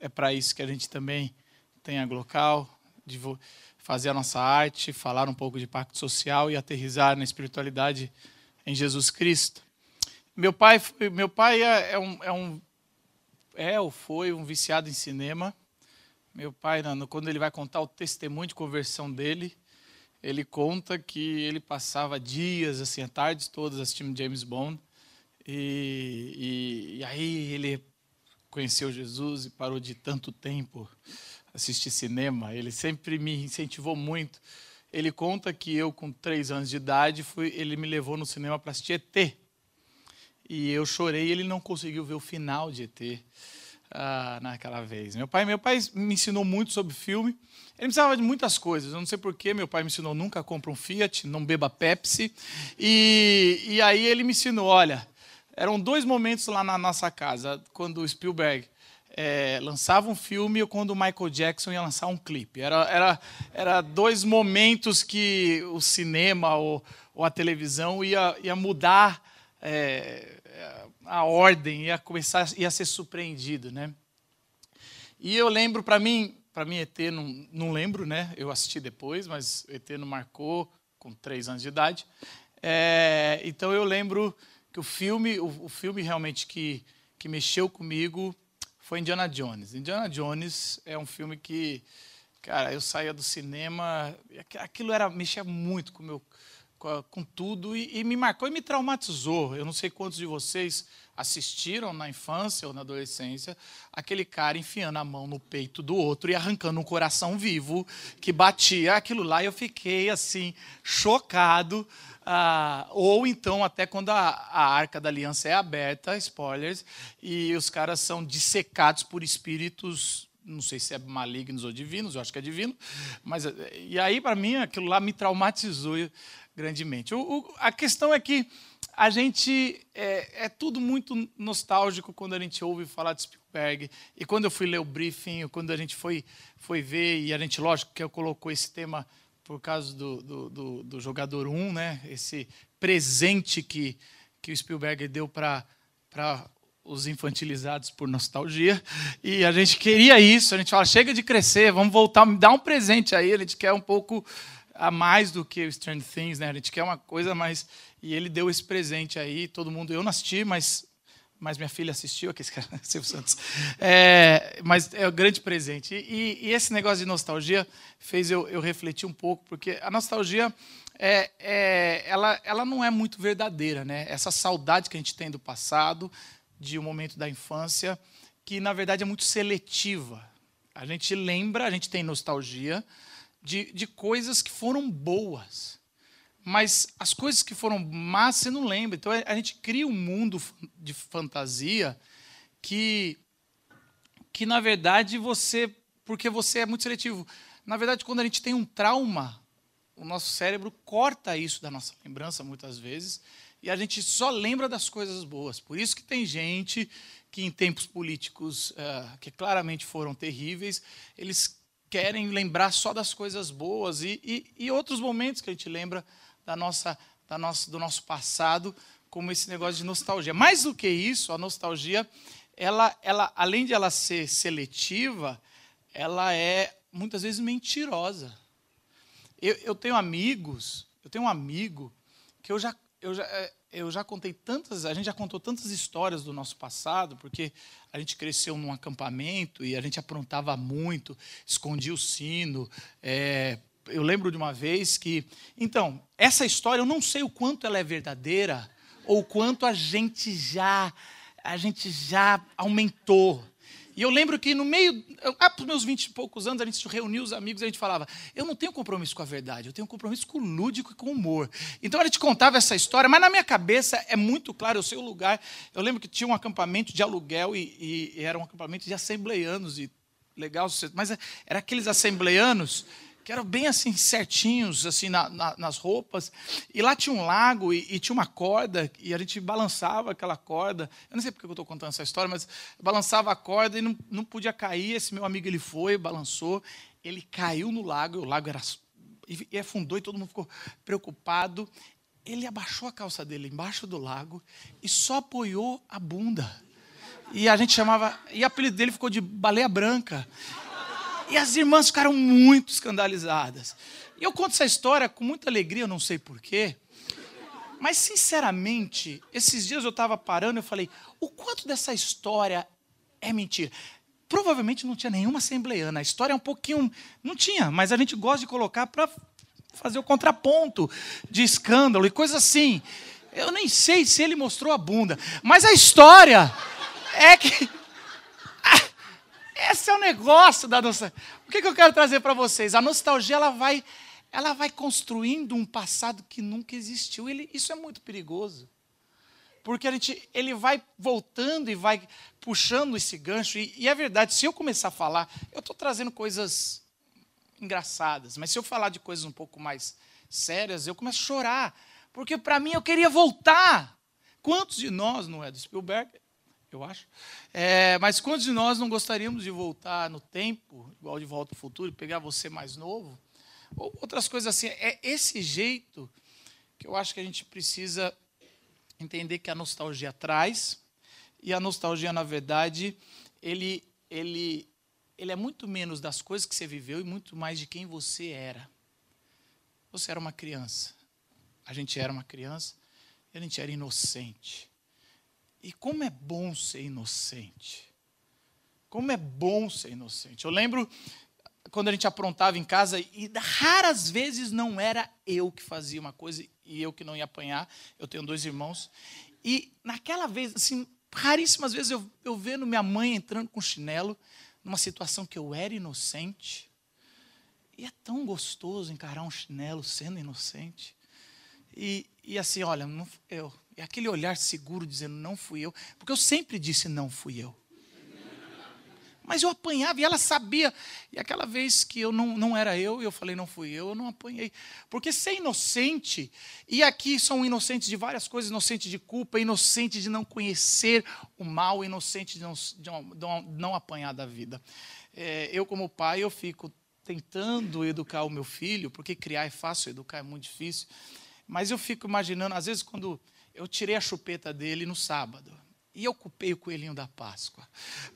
é para isso que a gente também tem a Glocal, de fazer a nossa arte, falar um pouco de pacto social e aterrizar na espiritualidade em Jesus Cristo. Meu pai, meu pai é, é um, é um é ou foi um viciado em cinema. Meu pai, quando ele vai contar o testemunho de conversão dele, ele conta que ele passava dias, assim, tardes todas assistindo James Bond. E, e, e aí ele conheceu Jesus e parou de tanto tempo assistir cinema. Ele sempre me incentivou muito. Ele conta que eu, com três anos de idade, fui, ele me levou no cinema para assistir ET. E eu chorei e ele não conseguiu ver o final de ET ah, naquela vez. Meu pai, meu pai me ensinou muito sobre filme. Ele me ensinava de muitas coisas. Eu não sei porquê. Meu pai me ensinou nunca compra um Fiat, não beba Pepsi. E, e aí ele me ensinou, olha, eram dois momentos lá na nossa casa, quando o Spielberg é, lançava um filme ou quando o Michael Jackson ia lançar um clipe. Era, era, era dois momentos que o cinema ou, ou a televisão ia, ia mudar é, a ordem, ia começar ia ser surpreendido, né? E eu lembro, para mim, para mim ET não, não lembro, né? Eu assisti depois, mas ET não marcou com três anos de idade. É, então eu lembro que o filme, o, o, filme realmente que, que mexeu comigo foi Indiana Jones. Indiana Jones é um filme que, cara, eu saía do cinema, aquilo era mexia muito com meu com, tudo e, e me marcou e me traumatizou. Eu não sei quantos de vocês assistiram na infância ou na adolescência aquele cara enfiando a mão no peito do outro e arrancando um coração vivo que batia aquilo lá e eu fiquei assim chocado ah, ou então até quando a, a arca da aliança é aberta, spoilers, e os caras são dissecados por espíritos não sei se é malignos ou divinos, eu acho que é divino, mas e aí para mim aquilo lá me traumatizou grandemente. O, o, a questão é que a gente é, é, tudo muito nostálgico quando a gente ouve falar de Spielberg e quando eu fui ler o briefing, quando a gente foi foi ver e a gente lógico que eu colocou esse tema por causa do, do, do, do jogador 1, né? esse presente que, que o Spielberg deu para os infantilizados por nostalgia. E a gente queria isso, a gente fala, chega de crescer, vamos voltar, me dá um presente aí, a gente quer um pouco a mais do que o Strange Things, né? A gente quer uma coisa mais. E ele deu esse presente aí, todo mundo. Eu não assisti, mas mas minha filha assistiu, cara, Silvio Santos. É, mas é um grande presente. E, e, esse negócio de nostalgia fez eu, eu refletir um pouco, porque a nostalgia é, é, ela, ela não é muito verdadeira, né? Essa saudade que a gente tem do passado, de um momento da infância, que na verdade é muito seletiva. A gente lembra, a gente tem nostalgia de, de coisas que foram boas mas as coisas que foram más você não lembra. Então a gente cria um mundo de fantasia que, que na verdade você, porque você é muito seletivo. Na verdade, quando a gente tem um trauma, o nosso cérebro corta isso da nossa lembrança muitas vezes e a gente só lembra das coisas boas. Por isso que tem gente que em tempos políticos uh, que claramente foram terríveis, eles querem lembrar só das coisas boas e, e, e outros momentos que a gente lembra da nossa, da nossa, do nosso passado, como esse negócio de nostalgia. Mais do que isso, a nostalgia, ela, ela, além de ela ser seletiva, ela é muitas vezes mentirosa. Eu, eu tenho amigos, eu tenho um amigo que eu já, eu já, é, eu já contei tantas, a gente já contou tantas histórias do nosso passado, porque a gente cresceu num acampamento e a gente aprontava muito, escondia o sino, é, eu lembro de uma vez que. Então, essa história eu não sei o quanto ela é verdadeira ou o quanto a gente já a gente já aumentou. E eu lembro que no meio, ah, para os meus vinte e poucos anos, a gente reuniu os amigos e a gente falava: eu não tenho compromisso com a verdade, eu tenho compromisso com o lúdico e com o humor. Então a gente contava essa história, mas na minha cabeça é muito claro, eu sei o lugar. Eu lembro que tinha um acampamento de aluguel e, e, era um acampamento de assembleianos e legal, mas era aqueles assembleanos que eram bem assim certinhos assim na, na, nas roupas. E lá tinha um lago e, e, tinha uma corda e a gente balançava aquela corda. Eu não sei porque eu estou contando essa história mas balançava a corda e não, não podia cair. Esse meu amigo ele foi balançou ele caiu no lago e o lago era e afundou e todo mundo ficou preocupado. Ele abaixou a calça dele embaixo do lago e só apoiou a bunda. E a gente chamava e o apelido dele ficou de baleia branca e as irmãs ficaram muito escandalizadas. E eu conto essa história com muita alegria, eu não sei porquê. Mas, sinceramente, esses dias eu estava parando e falei: o quanto dessa história é mentira? Provavelmente não tinha nenhuma assembleiana. A história é um pouquinho. Não tinha, mas a gente gosta de colocar para fazer o contraponto de escândalo e coisa assim. Eu nem sei se ele mostrou a bunda, mas a história é que esse é o negócio da nostalgia. O que, que eu quero trazer para vocês? A nostalgia ela vai, ela vai construindo um passado que nunca existiu. Ele, isso é muito perigoso. Porque a gente, ele vai voltando e vai puxando esse gancho. E, e é verdade, se eu começar a falar, eu estou trazendo coisas engraçadas, mas se eu falar de coisas um pouco mais sérias, eu começo a chorar. Porque para mim eu queria voltar. Quantos de nós, não é do Spielberg, eu acho. É, mas quantos de nós não gostaríamos de voltar no tempo, igual de Volta ao Futuro, pegar você mais novo? Ou outras coisas assim. É esse jeito que eu acho que a gente precisa entender que a nostalgia traz. E a nostalgia, na verdade, ele, ele, ele é muito menos das coisas que você viveu e muito mais de quem você era. Você era uma criança. A gente era uma criança a gente era inocente. E como é bom ser inocente. Como é bom ser inocente. Eu lembro quando a gente aprontava em casa, e raras vezes não era eu que fazia uma coisa e eu que não ia apanhar. Eu tenho dois irmãos. E naquela vez, assim, raríssimas vezes eu, eu vendo minha mãe entrando com chinelo, numa situação que eu era inocente. E é tão gostoso encarar um chinelo sendo inocente. E, e assim, olha, não, eu, é aquele olhar seguro dizendo, não fui eu. Porque eu sempre disse, não fui eu. Mas eu apanhava e ela sabia. E aquela vez que eu não, não era eu, e eu falei, não fui eu, eu não apanhei. Porque ser inocente, e aqui são inocentes de várias coisas, inocente de culpa, inocente de não conhecer o mal, inocente de não, de não, de não, apanhar da vida. É, eu, como pai, eu fico tentando educar o meu filho, porque criar é fácil, educar é muito difícil. Mas eu fico imaginando, às vezes, quando eu tirei a chupeta dele no sábado. E eu culpei o coelhinho da Páscoa.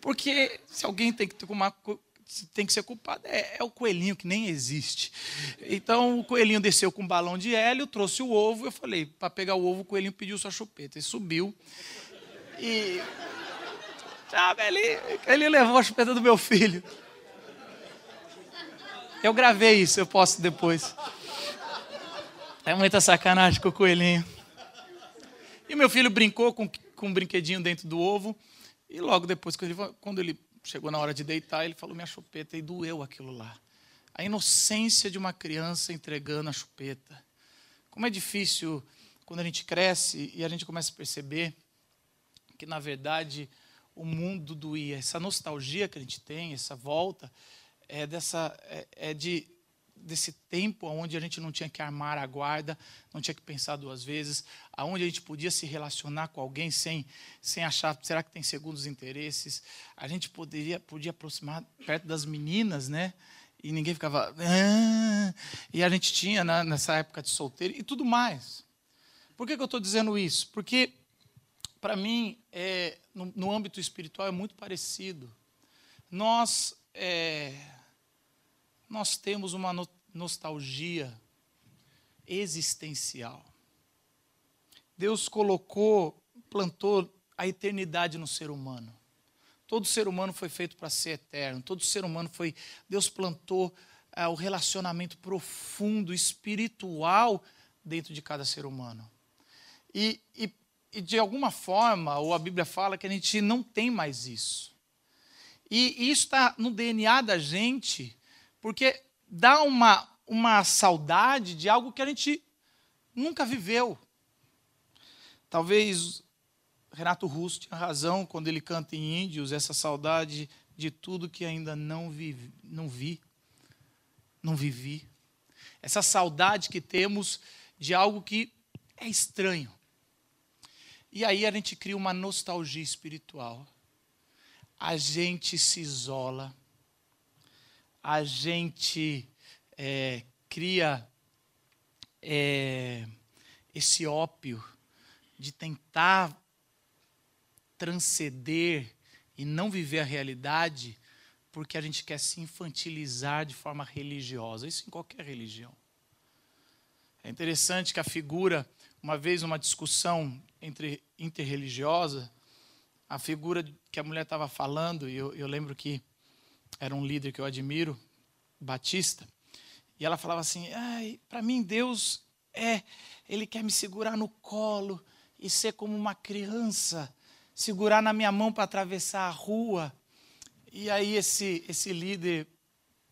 Porque se alguém tem que tem que ser culpado é, é, o coelhinho que nem existe. Então o coelhinho desceu com um balão de hélio, trouxe o ovo. Eu falei, para pegar o ovo, o coelhinho pediu sua chupeta. E subiu. E. Sabe, ele, ele levou a chupeta do meu filho. Eu gravei isso, eu posto depois. É muita sacanagem com o coelhinho. E meu filho brincou com, com um brinquedinho dentro do ovo. E logo depois, quando ele, chegou na hora de deitar, ele falou: Minha chupeta, e doeu aquilo lá. A inocência de uma criança entregando a chupeta. Como é difícil quando a gente cresce e a gente começa a perceber que, na verdade, o mundo doía. Essa nostalgia que a gente tem, essa volta, é, dessa, é, é de desse tempo onde a gente não tinha que armar a guarda, não tinha que pensar duas vezes, aonde a gente podia se relacionar com alguém sem, sem achar, será que tem segundos interesses? A gente poderia podia aproximar perto das meninas, né? E ninguém ficava. Ah! E a gente tinha né, nessa época de solteiro e tudo mais. Por que, que eu estou dizendo isso? Porque, para mim, é, no, no, âmbito espiritual é muito parecido. Nós. É, nós temos uma nostalgia existencial. Deus colocou, plantou a eternidade no ser humano. Todo ser humano foi feito para ser eterno. Todo ser humano foi. Deus plantou é, o relacionamento profundo, espiritual dentro de cada ser humano. E, e, e, de alguma forma, ou a Bíblia fala que a gente não tem mais isso. E, e isso está no DNA da gente porque dá uma, uma saudade de algo que a gente nunca viveu. Talvez Renato Russo tinha razão quando ele canta em Índios, essa saudade de tudo que ainda não, vivi, não vi, não vivi. Essa saudade que temos de algo que é estranho. E aí a gente cria uma nostalgia espiritual. A gente se isola, a gente é, cria é, esse ópio de tentar transcender e não viver a realidade porque a gente quer se infantilizar de forma religiosa. Isso em qualquer religião. É interessante que a figura, uma vez numa discussão entre interreligiosa, a figura que a mulher estava falando, e eu, eu lembro que era um líder que eu admiro, Batista, e ela falava assim: para mim Deus é, Ele quer me segurar no colo e ser como uma criança, segurar na minha mão para atravessar a rua. E aí esse, esse líder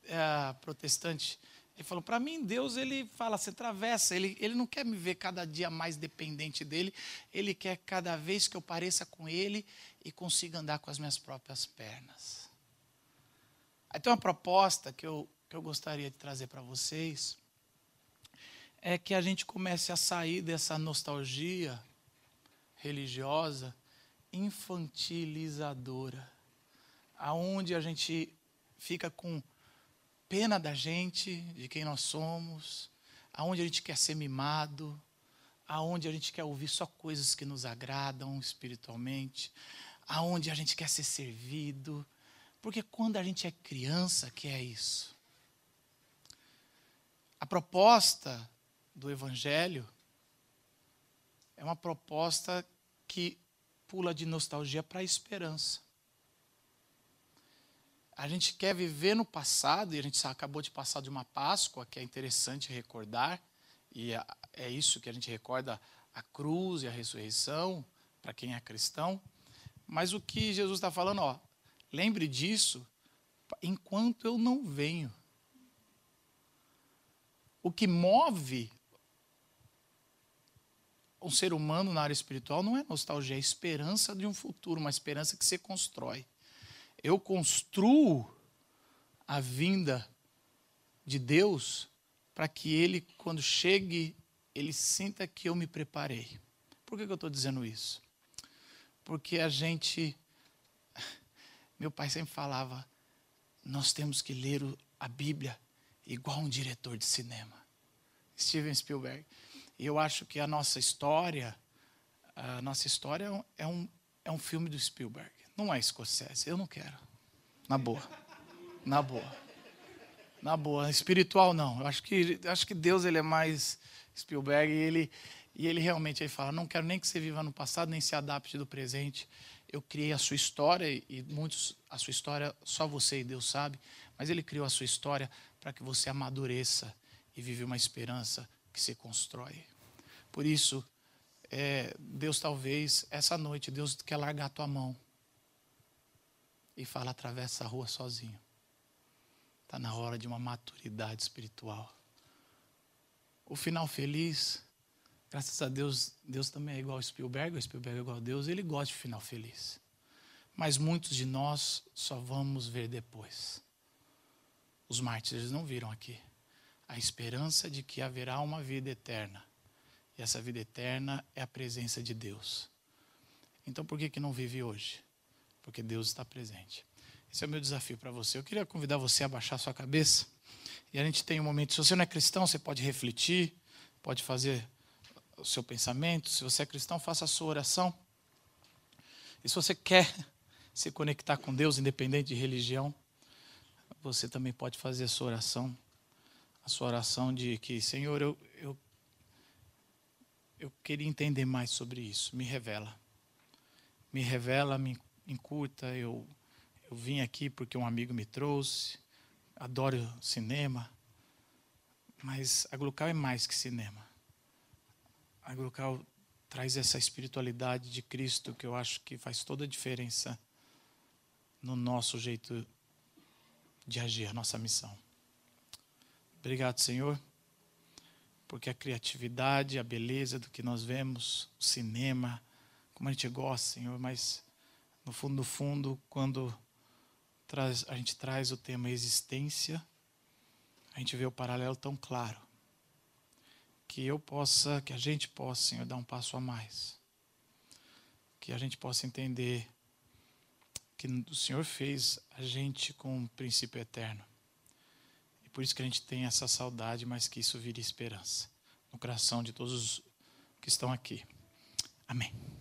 é, protestante, ele falou, para mim Deus, ele fala, você atravessa, ele, ele não quer me ver cada dia mais dependente dele, ele quer cada vez que eu pareça com ele e consiga andar com as minhas próprias pernas. Aí tem uma proposta que eu, que eu gostaria de trazer para vocês, é que a gente comece a sair dessa nostalgia religiosa infantilizadora, aonde a gente fica com pena da gente, de quem nós somos, aonde a gente quer ser mimado, aonde a gente quer ouvir só coisas que nos agradam espiritualmente, aonde a gente quer ser servido, porque quando a gente é criança, que é isso. A proposta do evangelho é uma proposta que pula de nostalgia para a esperança. A gente quer viver no passado, e a gente acabou de passar de uma Páscoa, que é interessante recordar, e é, isso que a gente recorda a cruz e a ressurreição, para quem é cristão. Mas o que Jesus está falando, ó, lembre disso enquanto eu não venho. O que move um ser humano na área espiritual não é nostalgia, é esperança de um futuro, uma esperança que se constrói. Eu construo a vinda de Deus para que Ele, quando chegue, Ele sinta que eu me preparei. Por que, que eu estou dizendo isso? Porque a gente. Meu pai sempre falava: nós temos que ler a Bíblia igual um diretor de cinema. Steven Spielberg. E eu acho que a nossa história, a nossa história é um, é um filme do Spielberg. Não é Scorsese. Eu não quero. Na boa. Na boa. Na boa. Espiritual, não. Eu acho que, acho que Deus ele é mais Spielberg e ele, e ele realmente ele fala: não quero nem que você viva no passado, nem se adapte do presente. Eu criei a sua história e muitos, a sua história só você e Deus sabe, mas ele criou a sua história para que você amadureça e vive uma esperança que se constrói. Por isso, é, Deus talvez, essa noite, Deus quer largar a tua mão e fala, atravessa a rua sozinho. Está na hora de uma maturidade espiritual. O final feliz, graças a Deus, Deus também é igual ao Spielberg, o Spielberg é igual a Deus, ele gosta de final feliz. Mas muitos de nós só vamos ver depois. Os mártires não viram aqui a esperança de que haverá uma vida eterna. E essa vida eterna é a presença de Deus. Então por que, que não vive hoje? Porque Deus está presente. Esse é o meu desafio para você. Eu queria convidar você a baixar sua cabeça. E a gente tem um momento. Se você não é cristão, você pode refletir, pode fazer o seu pensamento. Se você é cristão, faça a sua oração. E se você quer se conectar com Deus, independente de religião, você também pode fazer a sua oração a sua oração de que, Senhor, eu, eu, eu queria entender mais sobre isso. Me revela. Me revela, me encurta. Eu, eu vim aqui porque um amigo me trouxe. Adoro cinema. Mas a Glucal é mais que cinema. A Glucal traz essa espiritualidade de Cristo que eu acho que faz toda a diferença no nosso jeito de agir, nossa missão. Obrigado, Senhor, porque a criatividade, a beleza do que nós vemos, o cinema, como a gente gosta, Senhor, mas no fundo, no fundo, quando a gente traz o tema existência, a gente vê o paralelo tão claro. Que eu possa, que a gente possa, Senhor, dar um passo a mais. Que a gente possa entender que o Senhor fez a gente com um princípio eterno. E por isso que a gente tem essa saudade, mas que isso vire esperança no coração de todos os que estão aqui. Amém.